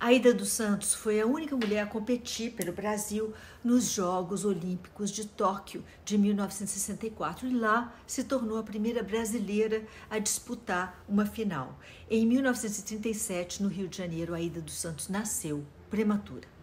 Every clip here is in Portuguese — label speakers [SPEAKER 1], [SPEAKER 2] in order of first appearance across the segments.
[SPEAKER 1] Aida dos Santos foi a única mulher a competir pelo Brasil nos Jogos Olímpicos de Tóquio de 1964 e lá se tornou a primeira brasileira a disputar uma final. Em 1937, no Rio de Janeiro, Aida dos Santos nasceu prematura.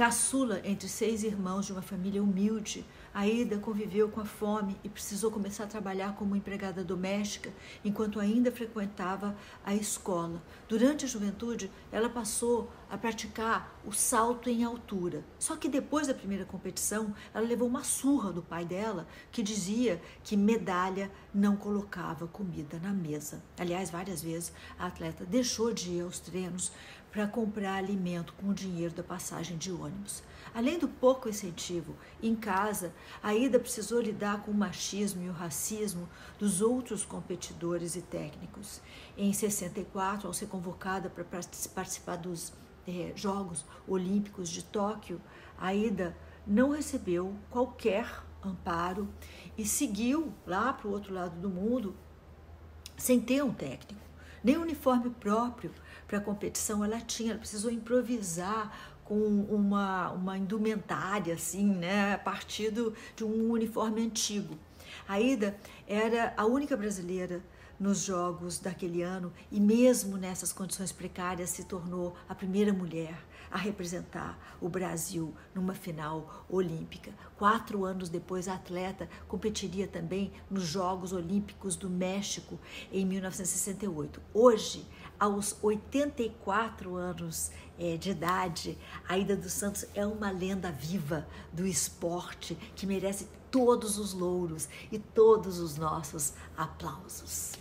[SPEAKER 1] Caçula entre seis irmãos de uma família humilde, Aida conviveu com a fome e precisou começar a trabalhar como empregada doméstica enquanto ainda frequentava a escola. Durante a juventude, ela passou a praticar o salto em altura. Só que depois da primeira competição, ela levou uma surra do pai dela, que dizia que medalha não colocava comida na mesa. Aliás, várias vezes a atleta deixou de ir aos treinos para comprar alimento com o dinheiro da passagem de ônibus. Além do pouco incentivo em casa, a Ida precisou lidar com o machismo e o racismo dos outros competidores e técnicos. Em 64, ao ser convocada para participar dos eh, Jogos Olímpicos de Tóquio, a Ida não recebeu qualquer amparo e seguiu lá para o outro lado do mundo sem ter um técnico. Nem uniforme próprio para a competição ela tinha, ela precisou improvisar com uma, uma indumentária, assim, né, a partir do, de um uniforme antigo. A Ida era a única brasileira nos jogos daquele ano e mesmo nessas condições precárias se tornou a primeira mulher a representar o Brasil numa final olímpica. Quatro anos depois, a atleta competiria também nos Jogos Olímpicos do México em 1968. Hoje, aos 84 anos é, de idade, a Ida dos Santos é uma lenda viva do esporte que merece todos os louros e todos os nossos aplausos.